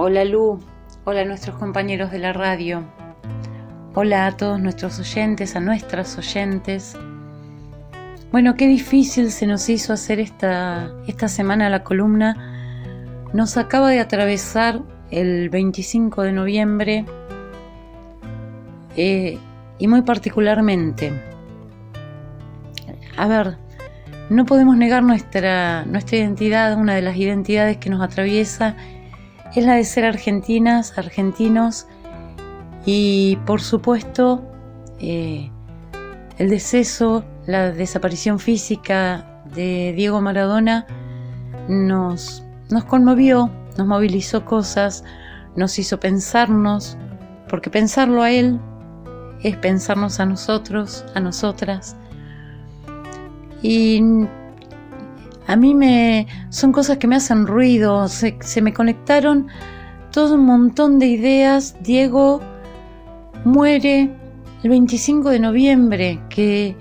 Hola Lu, hola a nuestros compañeros de la radio, hola a todos nuestros oyentes, a nuestras oyentes. Bueno, qué difícil se nos hizo hacer esta, esta semana la columna. Nos acaba de atravesar el 25 de noviembre eh, y muy particularmente. A ver, no podemos negar nuestra, nuestra identidad, una de las identidades que nos atraviesa es la de ser argentinas, argentinos y por supuesto eh, el deceso, la desaparición física de Diego Maradona nos, nos conmovió, nos movilizó cosas, nos hizo pensarnos, porque pensarlo a él es pensarnos a nosotros, a nosotras. Y a mí me son cosas que me hacen ruido, se, me conectaron todo un montón de ideas. Diego muere el 25 de noviembre, que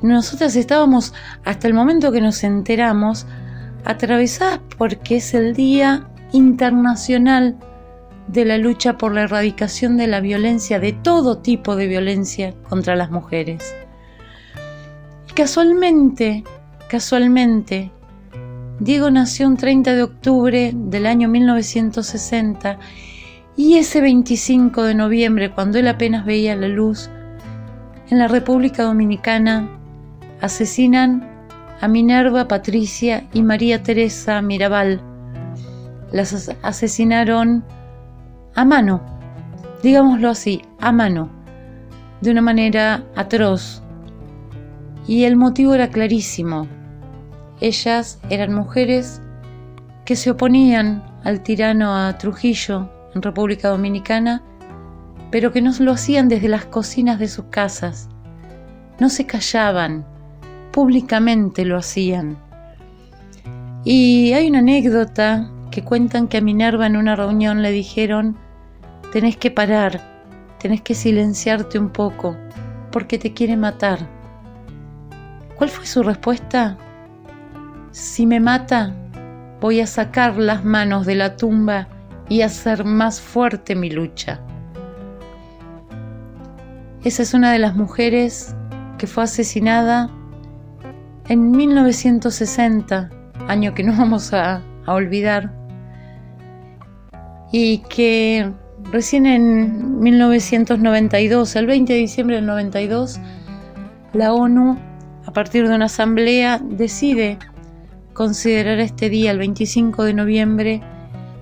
nosotras estábamos hasta el momento que nos enteramos atravesadas porque es el Día Internacional de la lucha por la erradicación de la violencia, de todo tipo de violencia contra las mujeres. Y casualmente, Casualmente, Diego nació un 30 de octubre del año 1960 y ese 25 de noviembre, cuando él apenas veía la luz, en la República Dominicana asesinan a Minerva, Patricia y María Teresa Mirabal. Las asesinaron a mano, digámoslo así, a mano, de una manera atroz. Y el motivo era clarísimo, ellas eran mujeres que se oponían al tirano a Trujillo en República Dominicana, pero que no lo hacían desde las cocinas de sus casas. No se callaban, públicamente lo hacían. Y hay una anécdota que cuentan que a Minerva en una reunión le dijeron, tenés que parar, tenés que silenciarte un poco, porque te quiere matar. ¿Cuál fue su respuesta? Si me mata, voy a sacar las manos de la tumba y hacer más fuerte mi lucha. Esa es una de las mujeres que fue asesinada en 1960, año que no vamos a, olvidar, y que recién en 1992, el 20 de diciembre del 92, la ONU, a partir de una asamblea, decide considerar este día, el 25 de noviembre,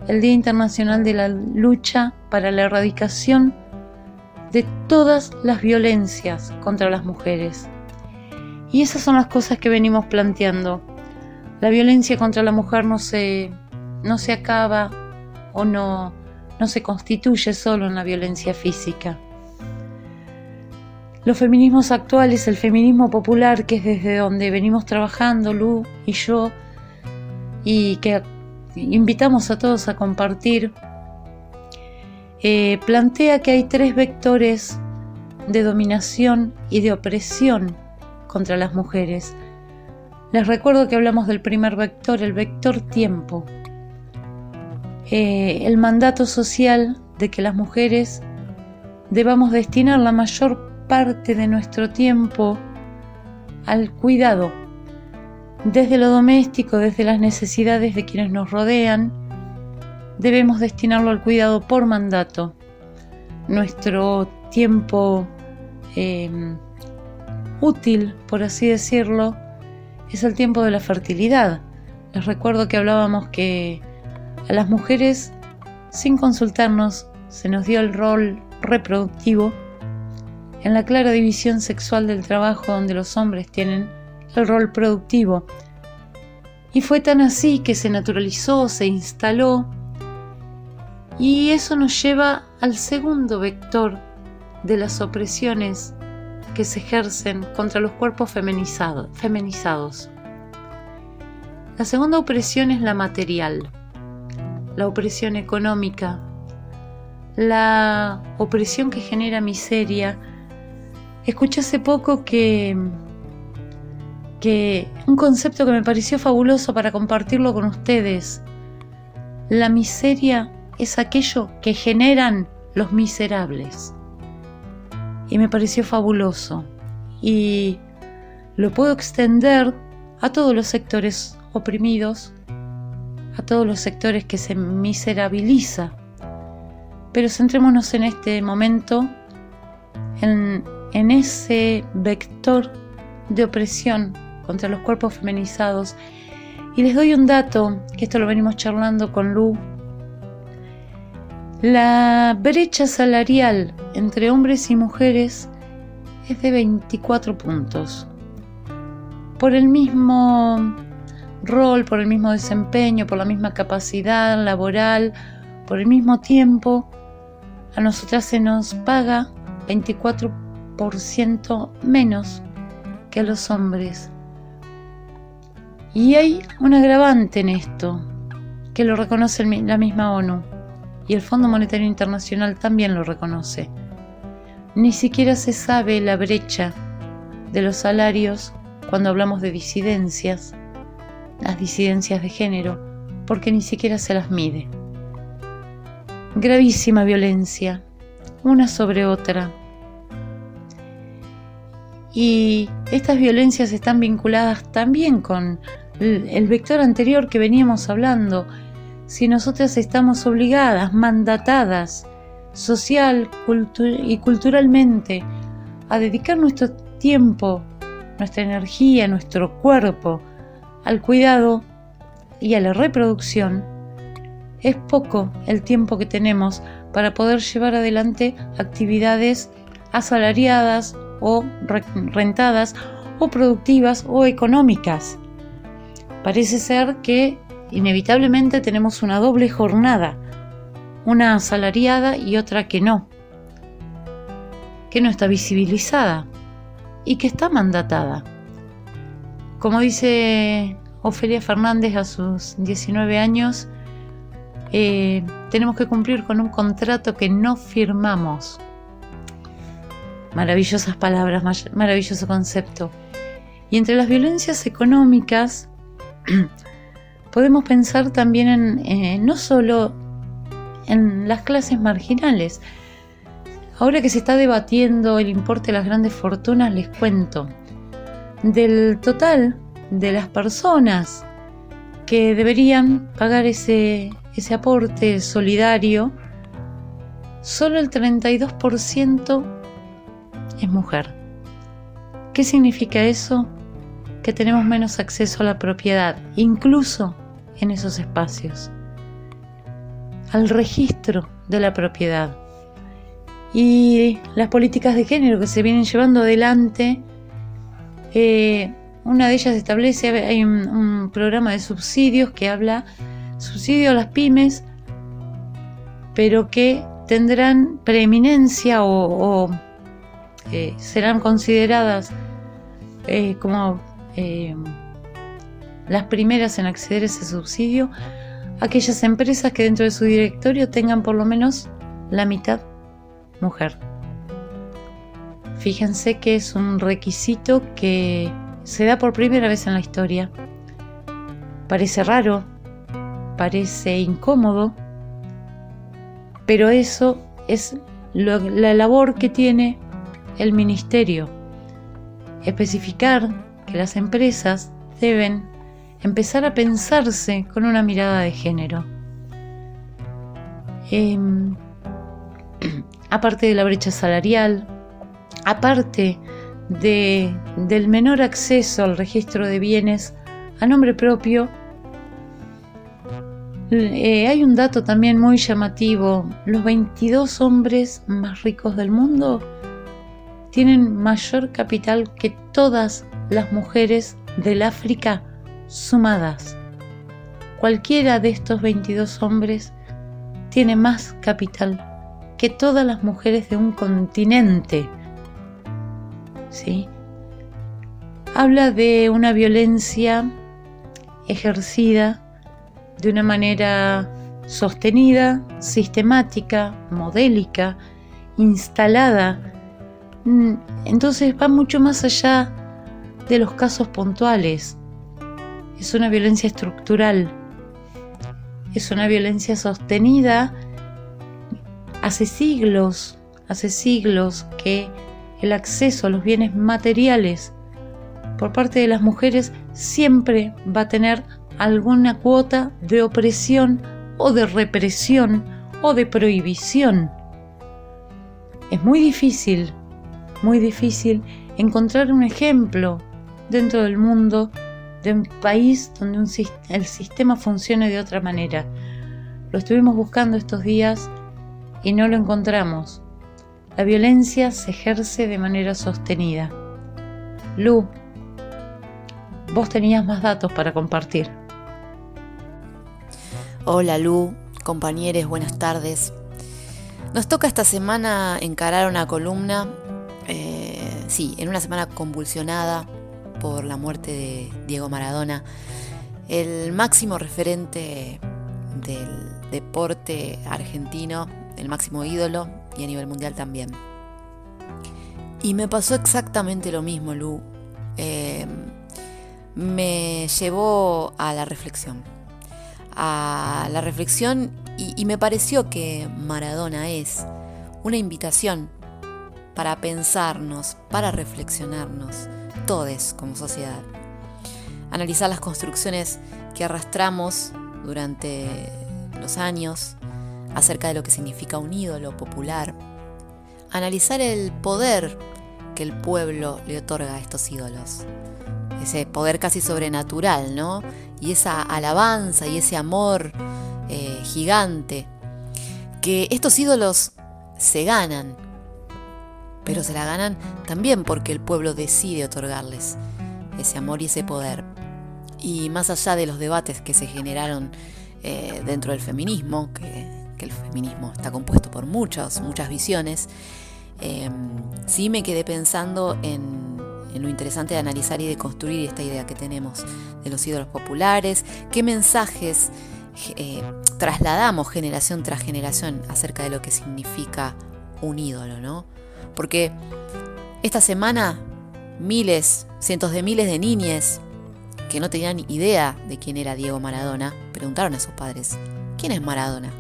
el Día Internacional de la Lucha para la Erradicación de todas las violencias contra las mujeres. Y esas son las cosas que venimos planteando. La violencia contra la mujer no se, no se acaba o no, no se constituye solo en la violencia física. Los feminismos actuales, el feminismo popular, que es desde donde venimos trabajando Lu y yo, y que invitamos a todos a compartir, eh, plantea que hay tres vectores de dominación y de opresión contra las mujeres. Les recuerdo que hablamos del primer vector, el vector tiempo. Eh, el mandato social de que las mujeres debamos destinar la mayor parte de nuestro tiempo al cuidado, desde lo doméstico, desde las necesidades de quienes nos rodean, debemos destinarlo al cuidado por mandato. Nuestro tiempo em, útil, por así decirlo, es el tiempo de la fertilidad. Les recuerdo que hablábamos que a las mujeres, sin consultarnos, se nos dio el rol reproductivo en la clara división sexual del trabajo donde los hombres tienen el rol productivo. Y fue tan así que se naturalizó, se instaló, y eso nos lleva al segundo vector de las opresiones que se ejercen contra los cuerpos feminizados. La segunda opresión es la material. la opresión económica, la opresión que genera miseria. Escuché hace poco que, que un concepto que me pareció fabuloso para compartirlo con ustedes. La miseria es aquello que generan los miserables. Y me pareció fabuloso. Y lo puedo extender a todos los sectores oprimidos, a todos los sectores que se miserabiliza. Pero centrémonos en este momento en, ese vector de opresión contra los cuerpos feminizados. Y les doy un dato, que esto lo venimos charlando con Lu. La brecha salarial entre hombres y mujeres es de 24 puntos. Por el mismo rol, por el mismo desempeño, por la misma capacidad laboral, por el mismo tiempo, a nosotras se nos paga 24% menos que a los hombres. Y hay un agravante en esto, que lo reconoce la misma ONU, y el Fondo Monetario Internacional también lo reconoce. Ni siquiera se sabe la brecha de los salarios cuando hablamos de disidencias, las disidencias de género, porque ni siquiera se las mide. Gravísima violencia, una sobre otra. Y estas violencias están vinculadas también con el vector anterior que veníamos hablando. Si nosotras estamos obligadas, mandatadas, social y culturalmente a dedicar nuestro tiempo, nuestra energía, nuestro cuerpo al cuidado y a la reproducción, es poco el tiempo que tenemos para poder llevar adelante actividades asalariadas o rentadas o productivas o económicas. Parece ser que inevitablemente tenemos una doble jornada una asalariada y otra que no, que no está visibilizada y que está mandatada. Como dice Ofelia Fernández a sus 19 años, eh, tenemos que cumplir con un contrato que no firmamos. Maravillosas palabras, maravilloso concepto. Y entre las violencias económicas, podemos pensar también en eh, no solo en las clases marginales. Ahora que se está debatiendo el importe de las grandes fortunas, les cuento. Del total de las personas que deberían pagar ese, ese aporte solidario, solo el 32% es mujer. ¿Qué significa eso? Que tenemos menos acceso a la propiedad, incluso en esos espacios al registro de la propiedad. Y las políticas de género que se vienen llevando adelante, eh, una de ellas establece, hay un, programa de subsidios que habla subsidio a las pymes, pero que tendrán preeminencia o, eh, serán consideradas eh, como las primeras en acceder a ese subsidio aquellas empresas que dentro de su directorio tengan por lo menos la mitad mujer. Fíjense que es un requisito que se da por primera vez en la historia. Parece raro, parece incómodo, pero eso es la labor que tiene el ministerio. Especificar que las empresas deben empezar a pensarse con una mirada de género. Em, aparte de la brecha salarial, aparte de, del menor acceso al registro de bienes a nombre propio, eh, hay un dato también muy llamativo. Los 22 hombres más ricos del mundo tienen mayor capital que todas las mujeres del África sumadas. Cualquiera de estos 22 hombres tiene más capital que todas las mujeres de un continente. ¿Sí? Habla de una violencia ejercida de una manera sostenida, sistemática, modélica, instalada. Mm, entonces va mucho más allá de los casos puntuales. Es una violencia estructural. Es una violencia sostenida hace siglos, hace siglos que el acceso a los bienes materiales por parte de las mujeres siempre va a tener alguna cuota de opresión o de represión o de prohibición. Es muy difícil, muy difícil encontrar un ejemplo dentro del mundo de un país donde el sistema funcione de otra manera. Lo estuvimos buscando estos días y no lo encontramos. La violencia se ejerce de manera sostenida. Lu, vos tenías más datos para compartir. Hola Lu, compañeros, buenas tardes. Nos toca esta semana encarar una columna, eh, sí, en una semana convulsionada por la muerte de Diego Maradona, el máximo referente del deporte argentino, el máximo ídolo y a nivel mundial también. Y me pasó exactamente lo mismo, Lu. Eh, me llevó a la reflexión. A la reflexión y, me pareció que Maradona es una invitación para pensarnos, para reflexionarnos, como sociedad. Analizar las construcciones que arrastramos durante los años acerca de lo que significa un ídolo popular. Analizar el poder que el pueblo le otorga a estos ídolos. Ese poder casi sobrenatural, ¿no? Y esa alabanza y ese amor eh, gigante, que estos ídolos se ganan, pero se la ganan también porque el pueblo decide otorgarles ese amor y ese poder. Y más allá de los debates que se generaron eh, dentro del feminismo, que, el feminismo está compuesto por muchas, muchas visiones, eh, sí me quedé pensando en, en lo interesante de analizar y de construir esta idea que tenemos de los ídolos populares, qué mensajes eh, trasladamos generación tras generación acerca de lo que significa un ídolo, ¿no? Porque esta semana miles, cientos de miles de niñas que no tenían idea de quién era Diego Maradona, preguntaron a sus padres, ¿quién es Maradona?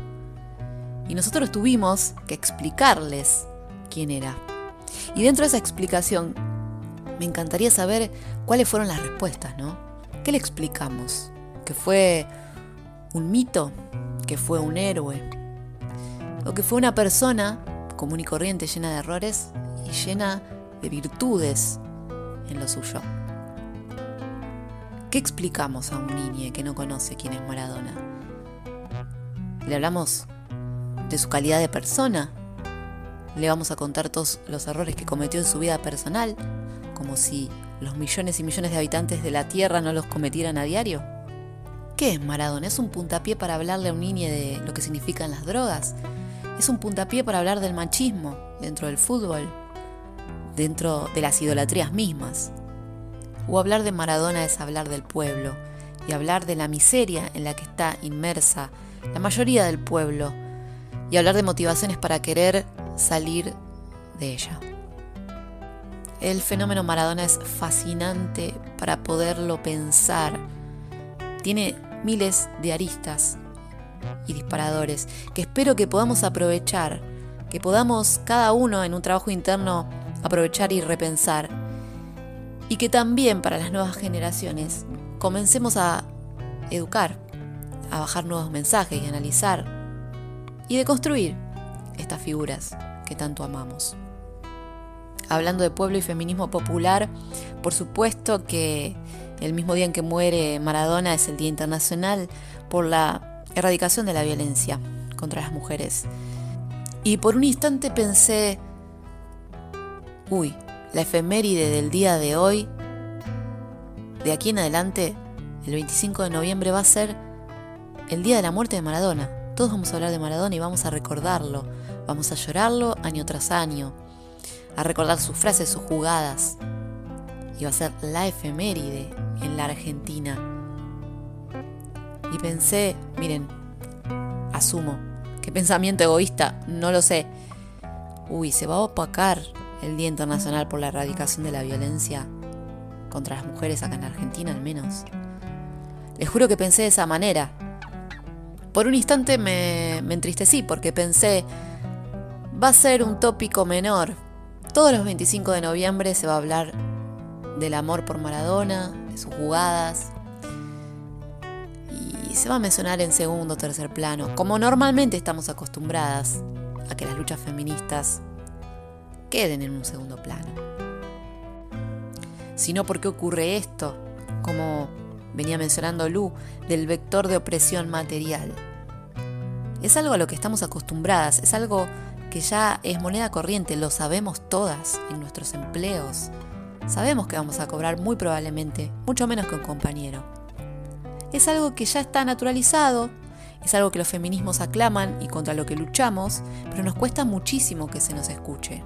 Y nosotros tuvimos que explicarles quién era. Y dentro de esa explicación, me encantaría saber cuáles fueron las respuestas, ¿no? ¿Qué le explicamos? ¿Que fue un mito, que fue un héroe, o que fue una persona común y corriente llena de errores y llena de virtudes en lo suyo. ¿Qué explicamos a un niño que no conoce quién es Maradona? ¿Le hablamos de su calidad de persona? ¿Le vamos a contar todos los errores que cometió en su vida personal? Como si los millones y millones de habitantes de la Tierra no los cometieran a diario. ¿Qué es Maradona? ¿Es un puntapié para hablarle a un niño de lo que significan las drogas? ¿Es un puntapié para hablar del machismo dentro del fútbol? ¿Dentro de las idolatrías mismas? ¿O hablar de Maradona es hablar del pueblo y hablar de la miseria en la que está inmersa la mayoría del pueblo y hablar de motivaciones para querer salir de ella? El fenómeno Maradona es fascinante para poderlo pensar. Tiene miles de aristas y disparadores que espero que podamos aprovechar, que podamos cada uno en un trabajo interno aprovechar y repensar. Y que también para las nuevas generaciones comencemos a educar, a bajar nuevos mensajes y analizar y de construir estas figuras que tanto amamos. Hablando de pueblo y feminismo popular, por supuesto que el mismo día en que muere Maradona es el Día Internacional por la erradicación de la violencia contra las mujeres. Y por un instante pensé, uy, la efeméride del día de hoy, de aquí en adelante, el 25 de noviembre va a ser el día de la muerte de Maradona. Todos vamos a hablar de Maradona y vamos a recordarlo, vamos a llorarlo año tras año, a recordar sus frases, sus jugadas. Y va a ser la efeméride en la Argentina. Y pensé, miren, asumo. ¿Qué pensamiento egoísta? No lo sé. Uy, se va a opacar el Día Internacional por la Erradicación de la Violencia contra las mujeres acá en Argentina al menos. Les juro que pensé de esa manera. Por un instante me, me entristecí porque pensé, va a ser un tópico menor. Todos los 25 de noviembre se va a hablar del amor por Maradona, de sus jugadas, y se va a mencionar en segundo o tercer plano, como normalmente estamos acostumbradas a que las luchas feministas queden en un segundo plano. Sino porque ocurre esto, como venía mencionando Lu, del vector de opresión material. Es algo a lo que estamos acostumbradas, es algo que ya es moneda corriente, lo sabemos todas en nuestros empleos. Sabemos que vamos a cobrar muy probablemente mucho menos que un compañero. Es algo que ya está naturalizado, es algo que los feminismos aclaman y contra lo que luchamos, pero nos cuesta muchísimo que se nos escuche.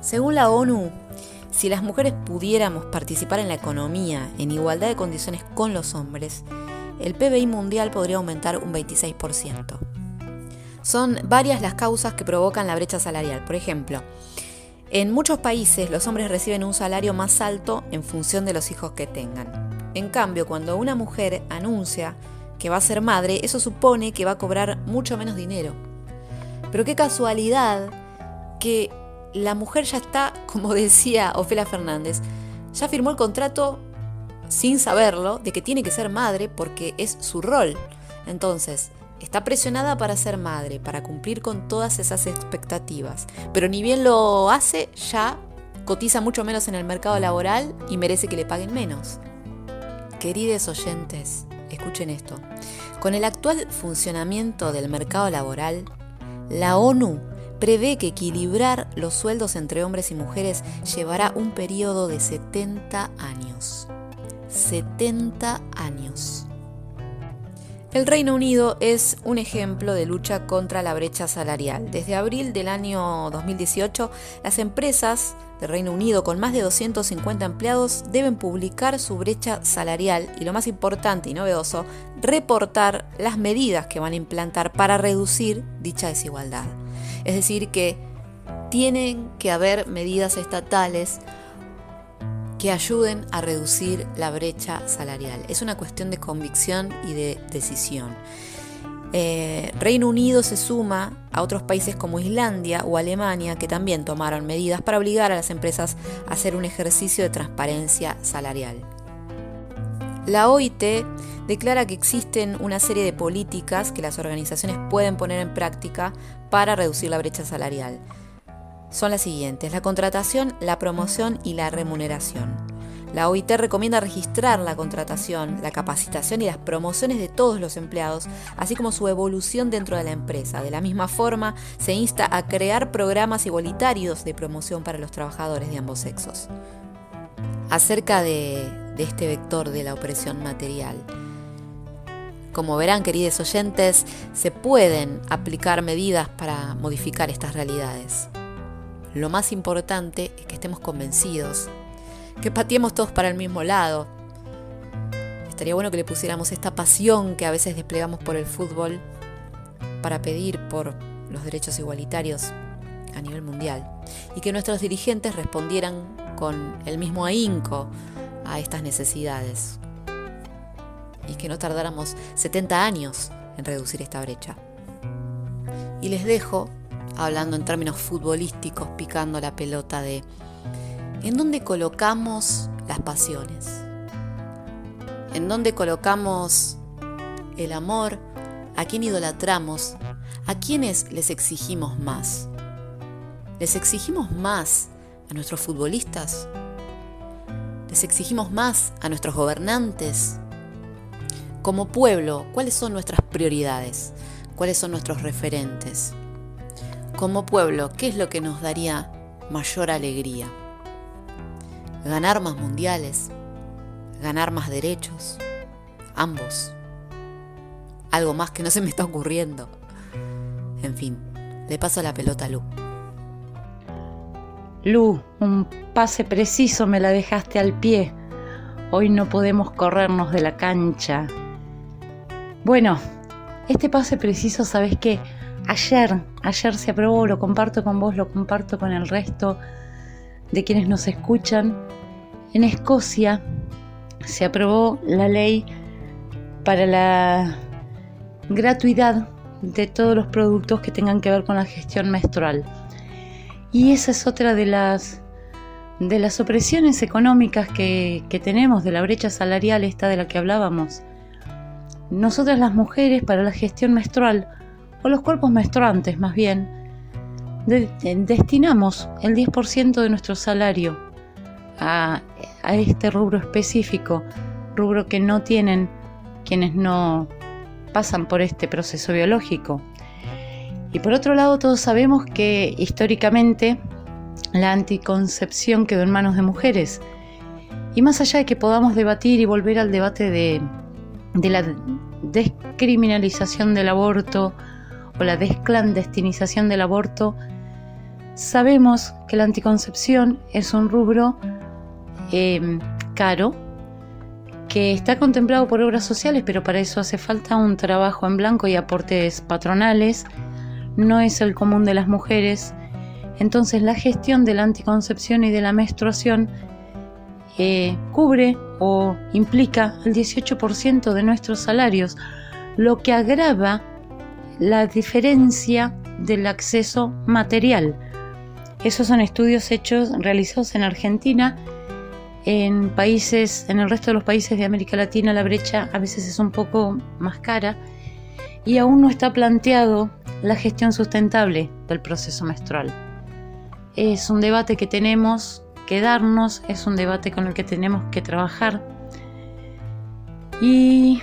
Según la ONU, si las mujeres pudiéramos participar en la economía en igualdad de condiciones con los hombres, el PBI mundial podría aumentar un 26%. Son varias las causas que provocan la brecha salarial. Por ejemplo, en muchos países los hombres reciben un salario más alto en función de los hijos que tengan. En cambio, cuando una mujer anuncia que va a ser madre, eso supone que va a cobrar mucho menos dinero. Pero qué casualidad que la mujer ya está, como decía Ofelia Fernández, ya firmó el contrato sin saberlo de que tiene que ser madre porque es su rol. Entonces, Está presionada para ser madre, para cumplir con todas esas expectativas, pero ni bien lo hace, ya cotiza mucho menos en el mercado laboral y merece que le paguen menos. Queridos oyentes, escuchen esto. Con el actual funcionamiento del mercado laboral, la ONU prevé que equilibrar los sueldos entre hombres y mujeres llevará un periodo de 70 años. 70 años. El Reino Unido es un ejemplo de lucha contra la brecha salarial. Desde abril del año 2018, las empresas del Reino Unido con más de 250 empleados deben publicar su brecha salarial y lo más importante y novedoso, reportar las medidas que van a implantar para reducir dicha desigualdad. Es decir, que tienen que haber medidas estatales que ayuden a reducir la brecha salarial. Es una cuestión de convicción y de decisión. Eh, Reino Unido se suma a otros países como Islandia o Alemania que también tomaron medidas para obligar a las empresas a hacer un ejercicio de transparencia salarial. La OIT declara que existen una serie de políticas que las organizaciones pueden poner en práctica para reducir la brecha salarial son las siguientes, la contratación, la promoción y la remuneración. La OIT recomienda registrar la contratación, la capacitación y las promociones de todos los empleados, así como su evolución dentro de la empresa. De la misma forma, se insta a crear programas igualitarios de promoción para los trabajadores de ambos sexos. Acerca de, de este vector de la opresión material, como verán, queridos oyentes, se pueden aplicar medidas para modificar estas realidades. Lo más importante es que estemos convencidos, que pateemos todos para el mismo lado. Estaría bueno que le pusiéramos esta pasión que a veces desplegamos por el fútbol para pedir por los derechos igualitarios a nivel mundial y que nuestros dirigentes respondieran con el mismo ahínco a estas necesidades y que no tardáramos 70 años en reducir esta brecha. Y les dejo hablando en términos futbolísticos, picando la pelota de ¿en dónde colocamos las pasiones? ¿En dónde colocamos el amor? ¿A quién idolatramos? ¿A quiénes les exigimos más? ¿Les exigimos más a nuestros futbolistas? ¿Les exigimos más a nuestros gobernantes? Como pueblo, ¿cuáles son nuestras prioridades? ¿Cuáles son nuestros referentes? Como pueblo, ¿qué es lo que nos daría mayor alegría? ¿Ganar más mundiales? ¿Ganar más derechos? Ambos. Algo más que no se me está ocurriendo. En fin, le paso la pelota a Lu. Lu, un pase preciso me la dejaste al pie. Hoy no podemos corrernos de la cancha. Bueno, Este pase preciso, ¿sabes qué? Ayer, ayer se aprobó, lo comparto con vos, lo comparto con el resto de quienes nos escuchan. En Escocia se aprobó la ley para la gratuidad de todos los productos que tengan que ver con la gestión menstrual. Y esa es otra de las, de las opresiones económicas que, que tenemos, de la brecha salarial esta de la que hablábamos. Nosotras las mujeres para la gestión menstrual, o los cuerpos menstruantes más bien, destinamos el 10% de nuestro salario a, a este rubro específico, rubro que no tienen quienes no pasan por este proceso biológico. Y por otro lado, todos sabemos que históricamente la anticoncepción quedó en manos de mujeres. Y más allá de que podamos debatir y volver al debate de, de la descriminalización del aborto o la desclandestinización del aborto, sabemos que la anticoncepción es un rubro eh, caro, que está contemplado por obras sociales, pero para eso hace falta un trabajo en blanco y aportes patronales. No es el común de las mujeres. Entonces la gestión de la anticoncepción y de la menstruación eh, cubre o implica el 18% de nuestros salarios, lo que agrava la diferencia del acceso material. Esos son estudios hechos, realizados en Argentina en países, en el resto de los países de América Latina la brecha a veces es un poco más cara y aún no está planteado la gestión sustentable del proceso menstrual. Es un debate que tenemos que darnos, es un debate con el que tenemos que trabajar. Y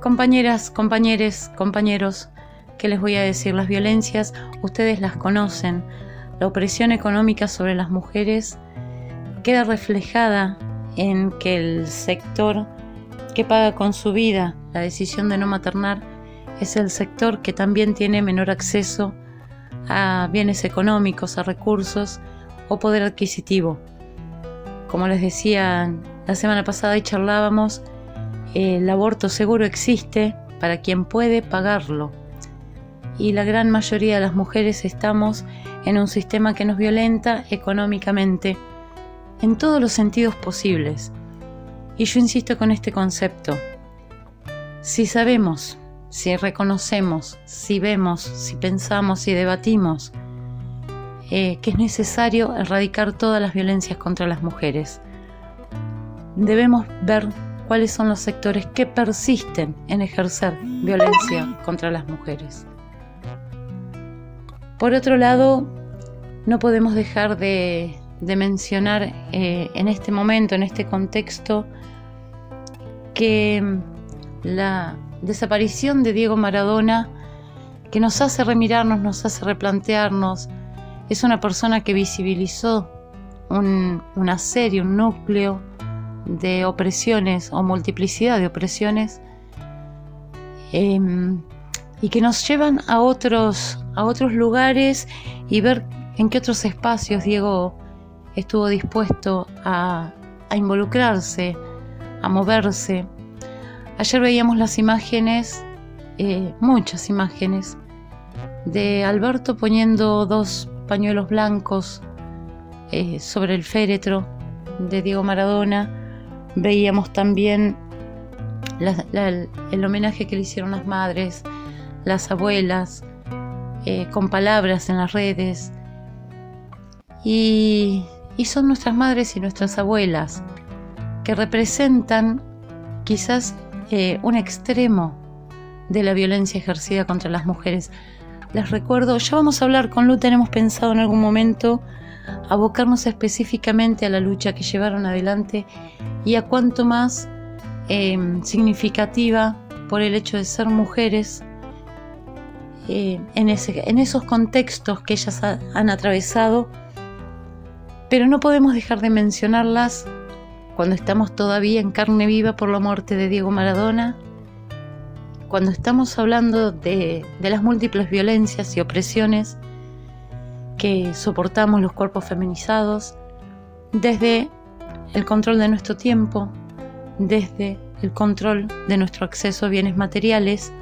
compañeras, compañeros, compañeros, ¿qué les voy a decir? Las violencias, ustedes las conocen. La opresión económica sobre las mujeres queda reflejada en que el sector que paga con su vida la decisión de no maternar es el sector que también tiene menor acceso a bienes económicos, a recursos o poder adquisitivo. Como les decía la semana pasada y charlábamos, el aborto seguro existe para quien puede pagarlo. Y la gran mayoría de las mujeres estamos en un sistema que nos violenta económicamente en todos los sentidos posibles. Y yo insisto con este concepto. Si sabemos, si reconocemos, si vemos, si pensamos, si debatimos eh, que es necesario erradicar todas las violencias contra las mujeres, debemos ver cuáles son los sectores que persisten en ejercer violencia contra las mujeres. Por otro lado, no podemos dejar de, mencionar eh, en este momento, en este contexto, que mm, la desaparición de Diego Maradona, que nos hace remirarnos, nos hace replantearnos, es una persona que visibilizó una serie, un núcleo de opresiones o multiplicidad de opresiones em, y que nos llevan a otros, a otros lugares y ver en qué otros espacios Diego estuvo dispuesto a, involucrarse, a moverse. Ayer veíamos las imágenes, eh, muchas imágenes, de Alberto poniendo dos pañuelos blancos eh, sobre el féretro de Diego Maradona. Veíamos también el homenaje que le hicieron las madres, las abuelas, eh, con palabras en las redes. Y son nuestras madres y nuestras abuelas, que representan quizás eh, un extremo de la violencia ejercida contra las mujeres. Les recuerdo, ya vamos a hablar con Lu, tenemos pensado en algún momento abocarnos específicamente a la lucha que llevaron adelante y a cuánto más em, significativa por el hecho de ser mujeres eh, en, esos contextos que ellas han atravesado. Pero no podemos dejar de mencionarlas cuando estamos todavía en carne viva por la muerte de Diego Maradona, cuando estamos hablando de, las múltiples violencias y opresiones que soportamos los cuerpos feminizados, desde el control de nuestro tiempo, desde el control de nuestro acceso a bienes materiales,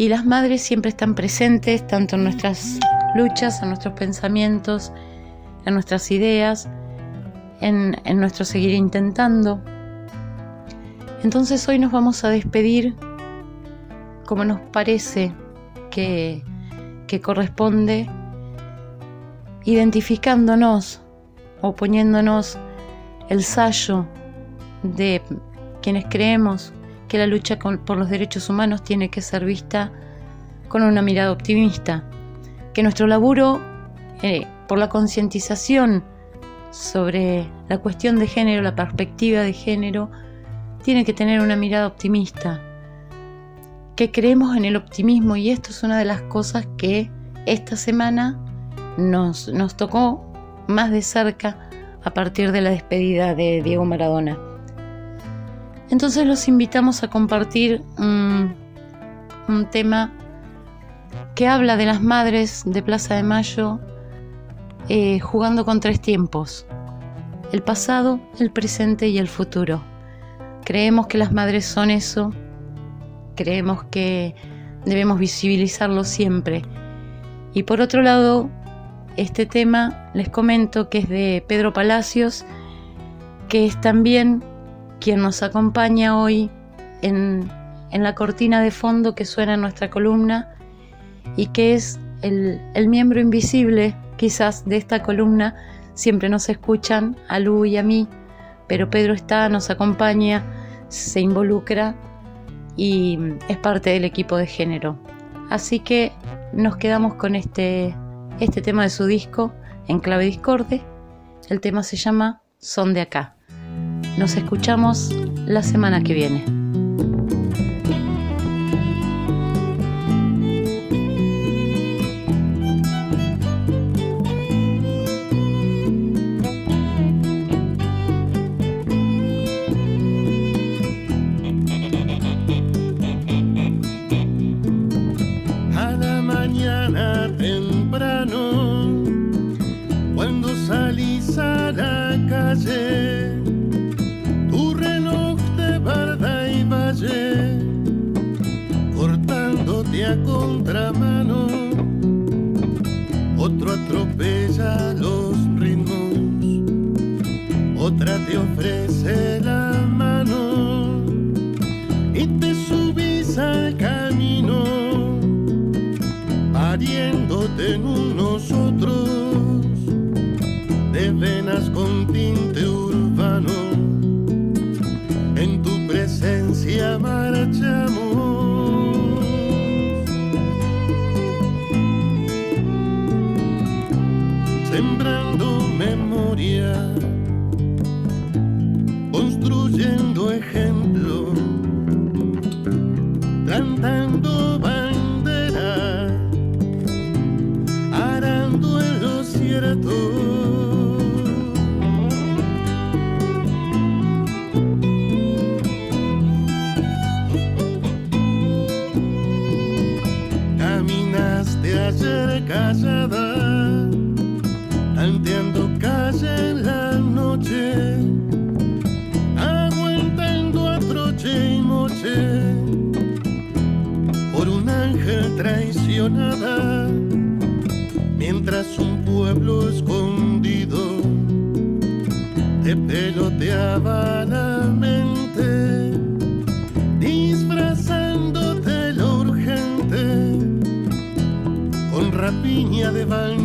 Y las madres siempre están presentes, tanto en nuestras luchas, en nuestros pensamientos, en nuestras ideas, en, en nuestro seguir intentando. Entonces hoy nos vamos a despedir como nos parece que, que corresponde, identificándonos o poniéndonos el sallo de quienes creemos que la lucha por los derechos humanos tiene que ser vista con una mirada optimista, que nuestro laburo eh, por la concientización sobre la cuestión de género, la perspectiva de género, tiene que tener una mirada optimista, que creemos en el optimismo y esto es una de las cosas que esta semana nos, nos tocó más de cerca a partir de la despedida de Diego Maradona. Entonces los invitamos a compartir un, tema que habla de las madres de Plaza de Mayo eh, jugando con tres tiempos, el pasado, el presente y el futuro. Creemos que las madres son eso, creemos que debemos visibilizarlo siempre. Y por otro lado, este tema les comento que es de Pedro Palacios, que es también quien nos acompaña hoy en, la cortina de fondo que suena en nuestra columna y que es el, el, miembro invisible quizás de esta columna. Siempre nos escuchan a Lu y a mí, pero Pedro está, nos acompaña, se involucra y es parte del equipo de género. Así que nos quedamos con este, este tema de su disco en clave discorde. El tema se llama Son de acá. Nos escuchamos la semana que viene. Mientras línea de van